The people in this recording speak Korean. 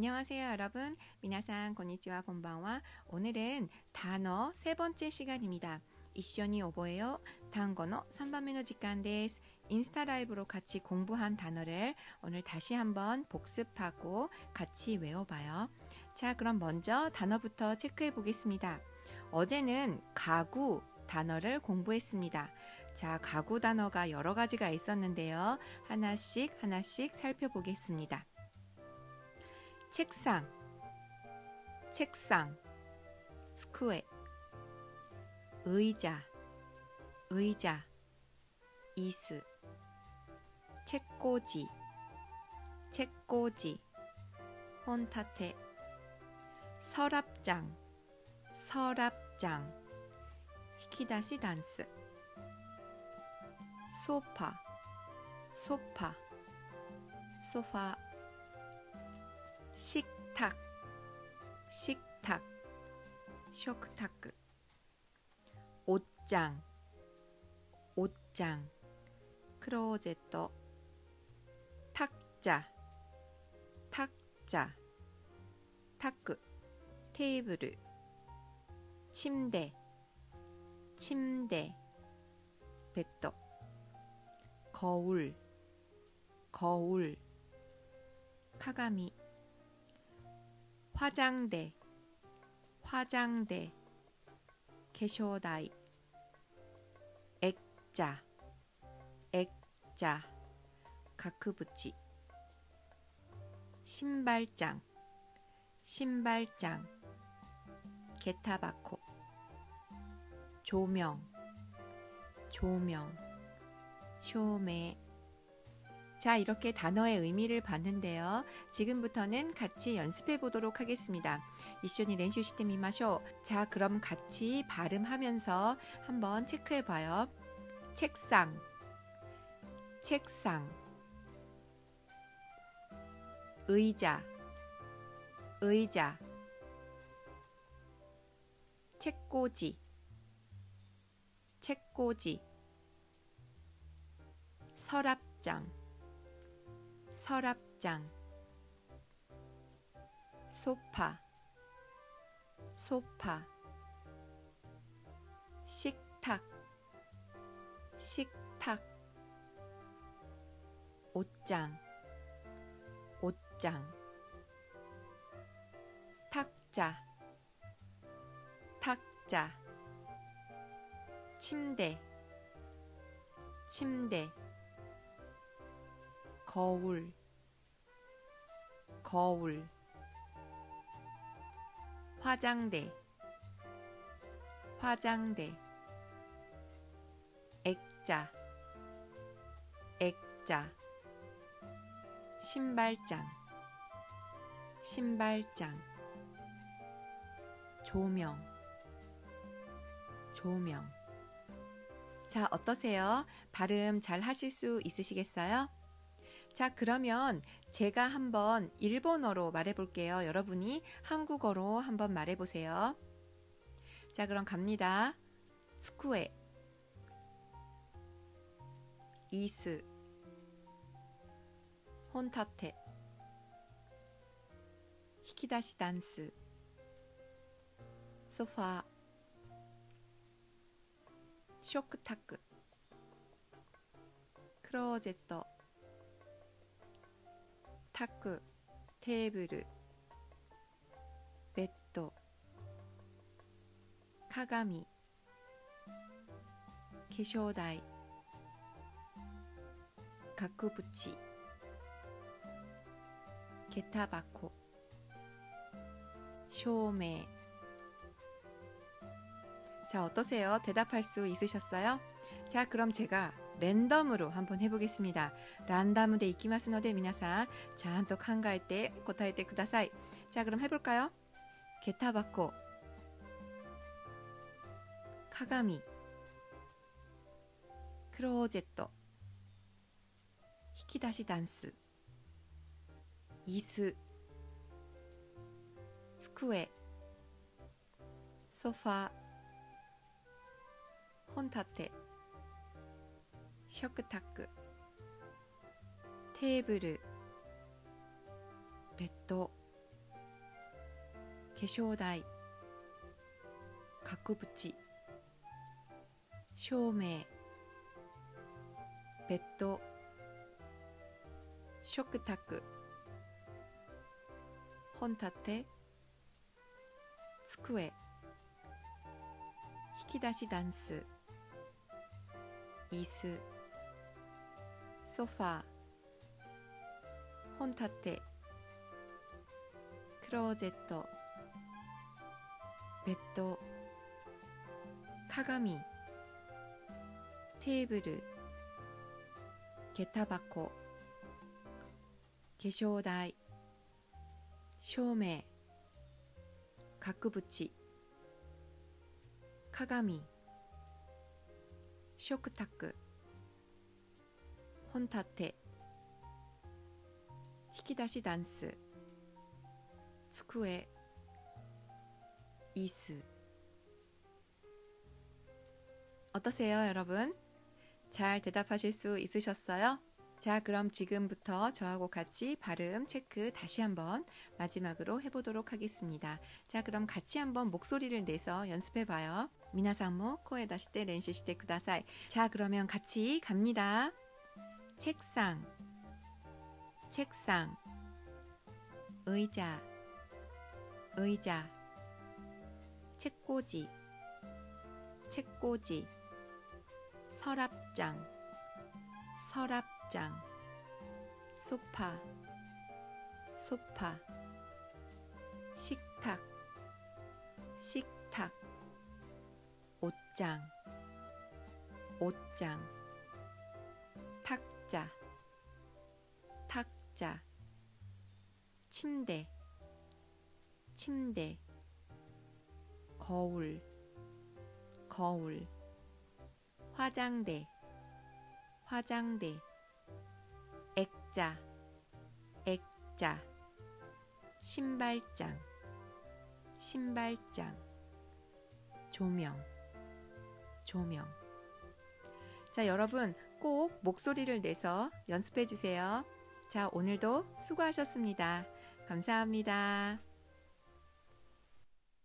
안녕하세요, 여러분. 미나상 고니치와 곤방와. 오늘은 단어 세 번째 시간입니다. 이쇼니 오보예요. 단어노 3番目の 時間 데스. 인스타 라이브로 같이 공부한 단어를 오늘 다시 한번 복습하고 같이 외워봐요. 자, 그럼 먼저 단어부터 체크해 보겠습니다. 어제는 가구 단어를 공부했습니다. 자, 가구 단어가 여러 가지가 있었는데요. 하나씩 하나씩 살펴보겠습니다. 책상, 책상, 스쿠에, 의자, 의자, 이스, 책꽂이, 책꽂이, 혼타테, 서랍장, 서랍장, 히키다시 단스, 소파, 소파, 소파, 식탁, 식탁, 쇼크타크, 옷장, 옷장, 크로제트, 탁자, 탁자, 타크, 테이블, 침대, 침대, 베터, 거울, 거울, 카가미, 화장대, 화장대, 개쇼다이, 액자, 액자, 가크부치, 신발장, 신발장, 게타바코, 조명, 조명, 쇼메, 자, 이렇게 단어의 의미를 봤는데요. 지금부터는 같이 연습해 보도록 하겠습니다. 이쇼니 렌슈 시스템 이 마쇼. 자, 그럼 같이 발음하면서 한번 체크해 봐요. 책상, 책상, 의자, 의자, 책꽂이, 책꽂이, 서랍장, 서랍장 소파 소파 식탁 식탁 옷장 옷장 탁자 탁자 침대 침대 거울 거울 화장대 화장대 액자 액자 신발장 신발장 조명 조명 자 어떠세요? 발음 잘 하실 수 있으시겠어요? 자, 그러면 제가 한번 일본어로 말해 볼게요. 여러분이 한국어로 한번 말해 보세요. 자, 그럼 갑니다. 스쿠에, 이스, 혼타테, 히키다시 단스, 소파, 쇼크타크, 크로제트, 卓テーブルベッド鏡化粧台額縁下駄箱照明자어떠세요대답할수있으셨어요자그럼제가 랜덤으로 한번 해보겠습니다. 란다무데 이키마스노데 미나사 잔또 칸가에 때 고타에 때 쿠다사이. 자 그럼 해볼까요? 게타바코 카가미 크로제트 히키다시 단스 이스 스쿠에 소파 혼타테 食卓テーブルベッド化粧台額縁照明ベッド食卓本立て机引き出しダンス椅子。ソファー。本立て。クローゼット。ベッド。鏡。テーブル。下駄箱。化粧台。照明。角縁。鏡。食卓。 本立て引き出しダンス机椅子어떠세요, 여러분? 잘 대답하실 수 있으셨어요? 자, 그럼 지금부터 저하고 같이 발음 체크 다시 한번 마지막으로 해보도록 하겠습니다. 자, 그럼 같이 한번 목소리를 내서 연습해 봐요. 미나상모 코에 다시 때練習 して ください. 자, 그러면 같이 갑니다. 책상, 책상, 의자, 의자, 책꽂이, 책꽂이, 서랍장, 서랍장, 소파, 소파, 식탁, 식탁, 옷장, 옷장, 탁자, 탁자, 침대, 침대, 거울, 거울, 화장대, 화장대, 액자, 액자, 신발장, 신발장, 조명, 조명. 자, 여러분 꼭 목소리를 내서 연습해 주세요. 자, 오늘도 수고하셨습니다. 감사합니다.